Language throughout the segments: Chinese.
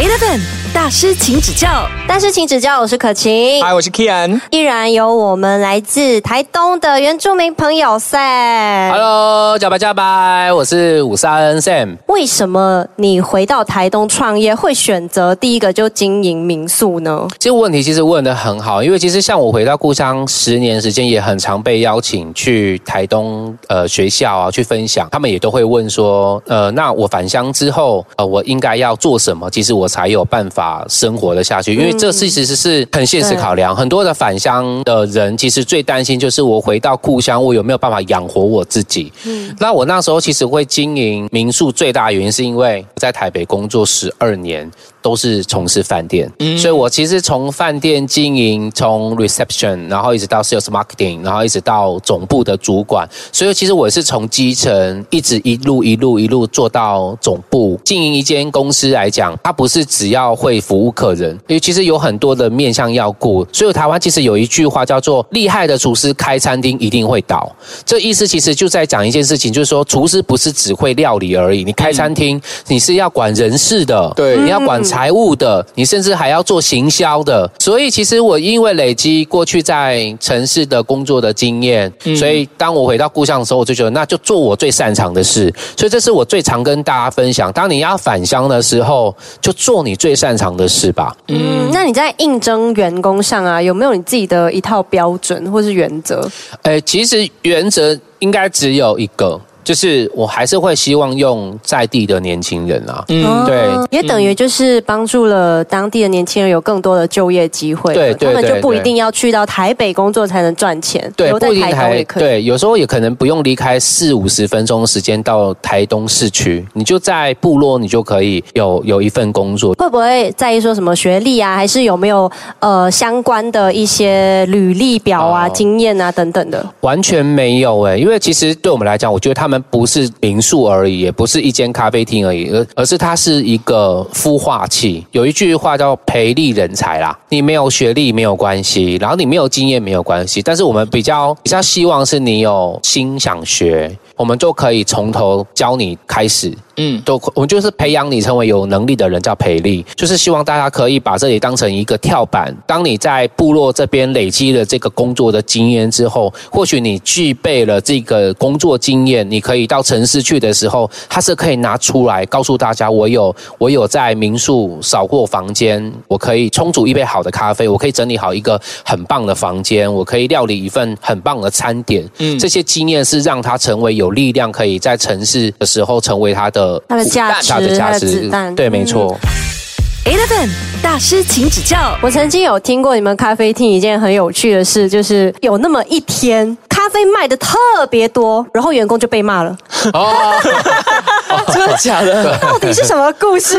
8 FM. 大师，请指教。大师，请指教。我是可晴，嗨，我是 Kian。依然有我们来自台东的原住民朋友 Sam。Hello，加白加白，我是五三 Sam。为什么你回到台东创业会选择第一个就经营民宿呢？这个问题其实问的很好，因为其实像我回到故乡十年时间，也很常被邀请去台东呃学校啊去分享，他们也都会问说，呃，那我返乡之后，呃，我应该要做什么，其实我才有办法生活的下去，因为这其实是很现实考量。很多的返乡的人，其实最担心就是我回到故乡，我有没有办法养活我自己？嗯，那我那时候其实会经营民宿，最大的原因是因为我在台北工作十二年。都是从事饭店，嗯所以我其实从饭店经营，从 reception，然后一直到 sales marketing，然后一直到总部的主管，所以其实我是从基层一直一路一路一路做到总部。经营一间公司来讲，它不是只要会服务客人，因为其实有很多的面向要顾。所以台湾其实有一句话叫做“厉害的厨师开餐厅一定会倒”，这意思其实就在讲一件事情，就是说厨师不是只会料理而已，你开餐厅你是要管人事的，对你要管。财务的，你甚至还要做行销的，所以其实我因为累积过去在城市的工作的经验，所以当我回到故乡的时候，我就觉得那就做我最擅长的事。所以这是我最常跟大家分享：当你要返乡的时候，就做你最擅长的事吧。嗯，那你在应征员工上啊，有没有你自己的一套标准或是原则？诶，其实原则应该只有一个。就是我还是会希望用在地的年轻人啊，嗯，对，也等于就是帮助了当地的年轻人有更多的就业机会，对，他们就不一定要去到台北工作才能赚钱，对，不一定台对，有时候也可能不用离开四五十分钟时间到台东市区，你就在部落，你就可以有有一份工作。会不会在意说什么学历啊，还是有没有呃相关的一些履历表啊、哦、经验啊等等的？完全没有哎，因为其实对我们来讲，我觉得他们。不是民宿而已，也不是一间咖啡厅而已，而而是它是一个孵化器。有一句话叫“培力人才”啦，你没有学历没有关系，然后你没有经验没有关系，但是我们比较比较希望是你有心想学，我们就可以从头教你开始。嗯，都我们就是培养你成为有能力的人，叫培力，就是希望大家可以把这里当成一个跳板。当你在部落这边累积了这个工作的经验之后，或许你具备了这个工作经验，你可以到城市去的时候，他是可以拿出来告诉大家，我有我有在民宿扫过房间，我可以冲煮一杯好的咖啡，我可以整理好一个很棒的房间，我可以料理一份很棒的餐点。嗯，这些经验是让他成为有力量，可以在城市的时候成为他的。它的价值，它的价值，对，没错。Eleven 大师，请指教。我曾经有听过你们咖啡厅一件很有趣的事，就是有那么一天，咖啡卖的特别多，然后员工就被骂了。哦，真的假的？到底是什么故事？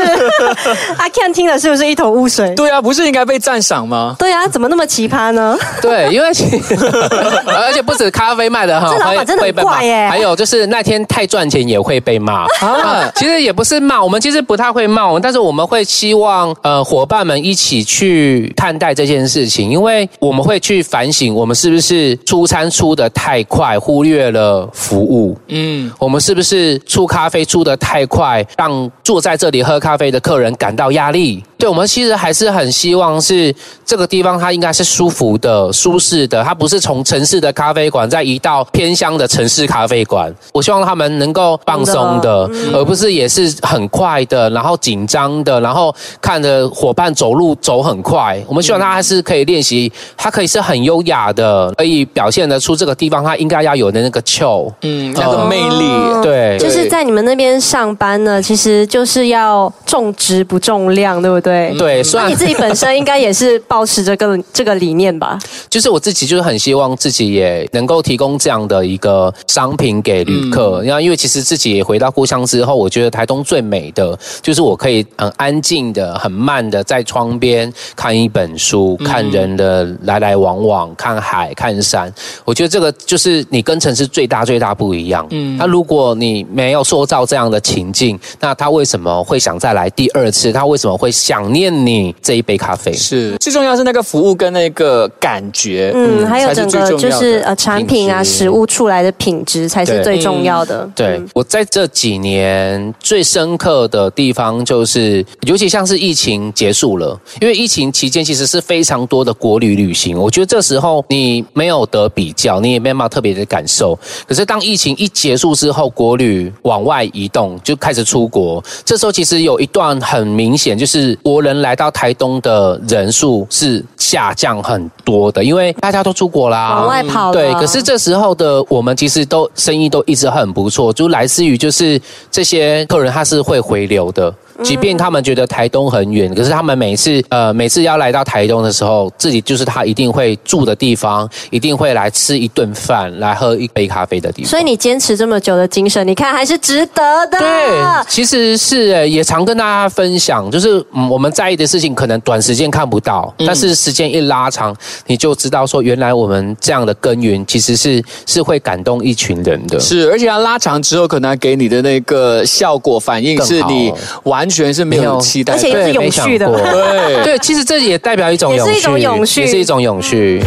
阿 Ken 听了是不是一头雾水？对啊，不是应该被赞赏吗？对啊，怎么那么奇葩呢？对，因为 而且不止咖啡卖的哈，这老板真的很怪耶。还有就是那天太赚钱也会被骂啊。其实也不是骂，我们其实不太会骂，但是我们会希望呃伙伴们一起去看待这件事情，因为我们会去反省，我们是不是出餐出的太快，忽略了服务。嗯，我们是不是出咖啡出的太快，让坐在这里喝咖啡的客人感到压力？对，我们其实还是很希望是这个地方，它应该是舒服的、舒适的，它不是从城市的咖啡馆再移到偏乡的城市咖啡馆。我希望他们能够放松的，嗯、而不是也是很快的，然后紧张的，然后看着伙伴走路走很快。我们希望他还是可以练习，他可以是很优雅的，可以表现得出这个地方他应该要有的那个 chill，嗯，那个魅力。哦、对，就是在你们那边上班呢，其实就是要重质不重量，对不对？对，对，所以你自己本身应该也是保持这个这个理念吧？就是我自己就是很希望自己也能够提供这样的一个商品给旅客。然后、嗯，因为其实自己也回到故乡之后，我觉得台东最美的就是我可以很安静的、很慢的在窗边看一本书，看人的来来往往，看海、看山。我觉得这个就是你跟城市最大最大不一样。嗯，那如果你没有塑造这样的情境，那他为什么会想再来第二次？他为什么会想？想念你这一杯咖啡。是最重要是那个服务跟那个感觉，嗯，还有整个就是呃产品啊、食物出来的品质才是最重要的。对、我在这几年最深刻的地方，就是尤其像是疫情结束了，因为疫情期间其实是非常多的国旅旅行，我觉得这时候你没有得比较，你也没办法特别的感受。可是当疫情一结束之后，国旅往外移动，就开始出国，这时候其实有一段很明显，就是国人来到台东的人数是下降很多的，因为大家都出国啦，往外跑了对，可是这时候的我们其实都生意都一直很不错，就来自于就是这些客人他是会回流的。即便他们觉得台东很远，可是他们每次呃每次要来到台东的时候，自己就是他一定会住的地方，一定会来吃一顿饭，来喝一杯咖啡的地方。所以你坚持这么久的精神，你看还是值得的。对，其实是诶，也常跟大家分享，就是嗯，我们在意的事情可能短时间看不到，但是时间一拉长，你就知道说，原来我们这样的耕耘其实是是会感动一群人的。是，而且它拉长之后，可能给你的那个效果反应是你完全是没有期待，而且又是对永续的。对 对，其实这也代表一种永续，也是一种永续。也是一种永续。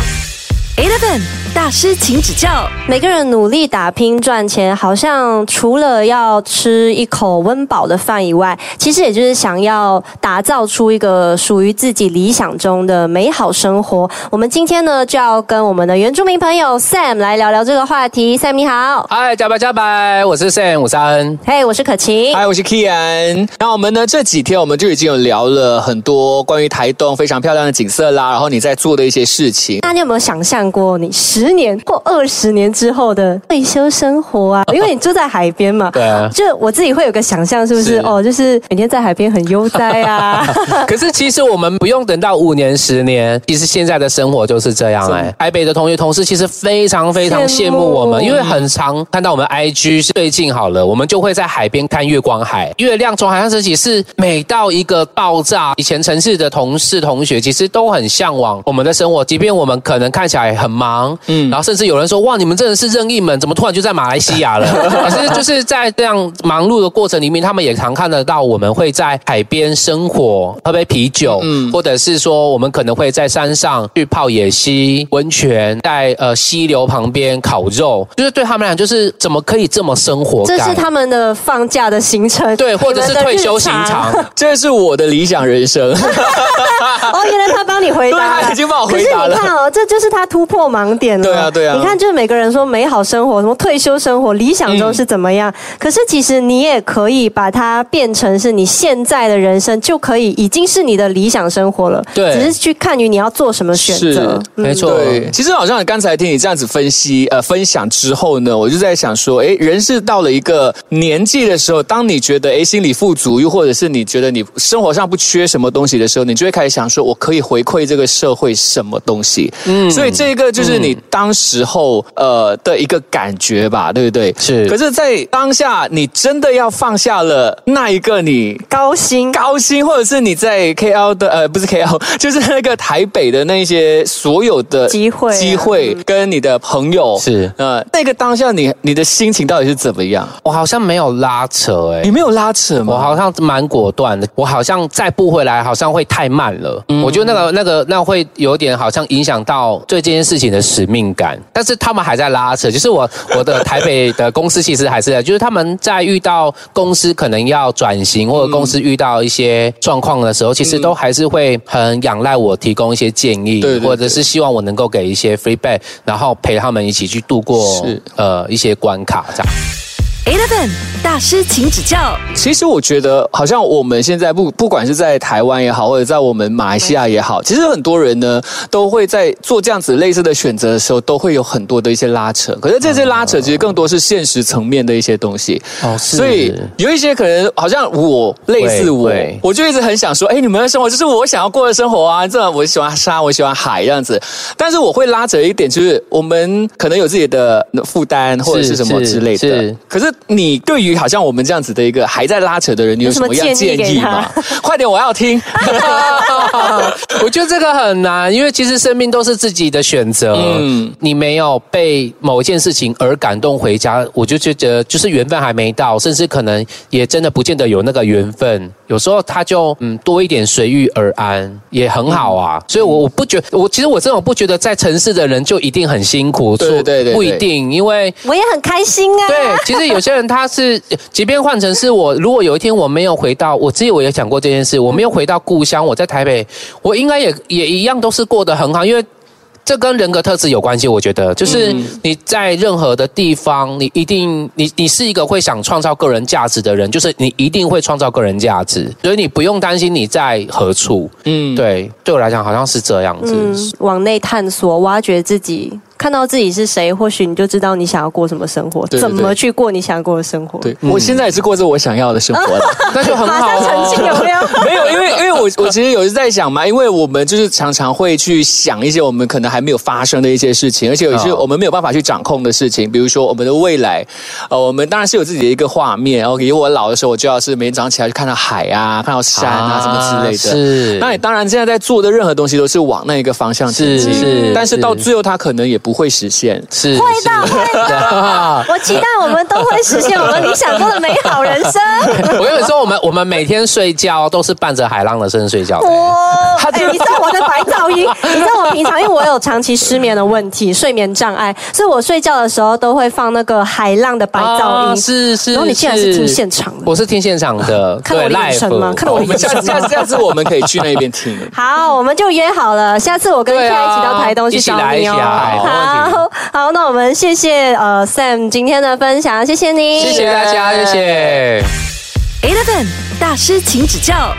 Eleven 大师，请指教。每个人努力打拼赚钱，好像除了要吃一口温饱的饭以外，其实也就是想要打造出一个属于自己理想中的美好生活。我们今天呢，就要跟我们的原住民朋友 Sam 来聊聊这个话题。Sam 你好，嗨，加白加白，我是 Sam 五三。嘿、我是可晴。嗨，我是 Kian。那我们呢这几天我们就已经有聊了很多关于台东非常漂亮的景色啦，然后你在做的一些事情。那你有没有想象过你十年或二十年之后的退休生活啊？因为你住在海边嘛。对啊，就我自己会有个想象，是不是？是哦，就是每天在海边很悠哉啊。可是其实我们不用等到五年、十年，其实现在的生活就是这样哎、台北的同学同事其实非常非常羡慕我们，因为很常看到我们 IG 是最近好了，我们就会在海边看月光海，月亮从海上升起是美到一个爆炸。以前城市的同事同学其实都很向往我们的生活，即便我们可能看起来很忙，嗯，然后甚至有人说哇，你们真的是任意门，怎么突然就在马来西亚了？可是就是在这样忙碌的过程里面，他们也常看得到我们会在海边生活，喝杯啤酒，嗯，或者是说我们可能会在山上去泡野溪温泉，在呃溪流旁边烤肉，就是对他们俩就是怎么可以这么生活？这是他们的放假的行程，对，或者是退休行。程。这是我的理想人生，哦，原来他帮你回答了，他已经帮我回答了可是你看哦，这就是他突破盲点了。对啊对啊你看，就是每个人说美好生活，什么退休生活，理想中是怎么样？可是其实你也可以把它变成是你现在的人生，就可以已经是你的理想生活了。对只是去看于你要做什么选择。嗯没错，对，其实好像刚才听你这样子分析呃分享之后呢，我就在想说，哎，人是到了一个年纪的时候，当你觉得哎心理富足，又或者是你觉得你生活上不缺什么东西的时候，你就会开始想说，我可以回馈这个社会什么东西。嗯，所以这个就是你当时候、呃的一个感觉吧，对不对？是可是，在当下你真的要放下了那一个你高薪，高薪，或者是你在 KL 的呃，不是 KL，就是那个台北的那些所有的机会啊机会跟你的朋友是呃，那个当下你你的心情到底是怎么样？我好像没有拉扯哎、你没有拉扯吗？我好像蛮果断的，我好像再不回来，好像会太慢了。我觉得那个、那个、那会有点好像影响到对这件事情的使命感。但是他们还在拉扯，就是我我的台北的公司其实还是，就是他们在遇到公司可能要转型，或者公司遇到一些状况的时候，其实都还是会很仰赖我提供一些建议，对对对或者是希望我能够给一些 feedback，然后陪他们一起去度过呃一些关卡这样。Eleven 大师，请指教。其实我觉得，好像我们现在不不管是在台湾也好，或者在我们马来西亚也好，其实很多人呢都会在做这样子类似的选择的时候，都会有很多的一些拉扯。可是这些拉扯其实更多是现实层面的一些东西。哦，是所以有一些可能好像我类似我，我就一直很想说，哎，你们的生活就是我想要过的生活啊！这我喜欢山，我喜欢海这样子。但是我会拉扯一点，就是我们可能有自己的负担或者是什么之类的是是。可是你对于于好像我们这样子的一个还在拉扯的人，你有什么样有什么建议吗？快点，我要听。我觉得这个很难，因为其实生命都是自己的选择。嗯，你没有被某一件事情而感动回家，我就觉得就是缘分还没到，甚至可能也真的不见得有那个缘分。有时候他就嗯多一点随遇而安也很好啊。所以，我我不觉得我其实我这种不觉得在城市的人就一定很辛苦，对对对，不一定，因为我也很开心啊。对，其实有些人他是，即便换成是我，如果有一天我没有回到，我自己我也讲过这件事，我没有回到故乡，我在台北，我应该也也一样都是过得很好，因为。这跟人格特质有关系，我觉得，就是你在任何的地方，你一定，你你是一个会想创造个人价值的人，就是你一定会创造个人价值，所以你不用担心你在何处。嗯，对，对我来讲好像是这样子，往内探索，挖掘自己。看到自己是谁，或许你就知道你想要过什么生活，怎么去过你想要过的生活。对我现在也是过着我想要的生活了，那就很好。有没有？没有，因为因为我我其实有时在想嘛，因为我们就是常常会去想一些我们可能还没有发生的一些事情，而且有些我们没有办法去掌控的事情，比如说我们的未来。呃，我们当然是有自己的一个画面，然后以我老的时候，我就要是每天早上起来去看到海啊，看到山啊什么之类的。是。那你当然现在在做的任何东西都是往那一个方向前进，是。但是到最后，它可能也不会实现。是会的，会的。我期待我们都会实现我们理想中的美好人生。我跟你说，我们我们每天睡觉都是伴着海浪的声睡觉。哇！你知道我的白噪音？你知道我平常因为我有长期失眠的问题，睡眠障碍，所以我睡觉的时候都会放那个海浪的白噪音。是是。然后你竟然是听现场的？我是听现场的。看我的眼神吗？看我的眼神。下下次我们可以去那边听。好，我们就约好了，下次我跟 K 一起到台东去找你哦。好。好，那我们谢谢呃 Sam 今天的分享，谢谢你，谢谢大家，谢谢。Eleven 大师，请指教。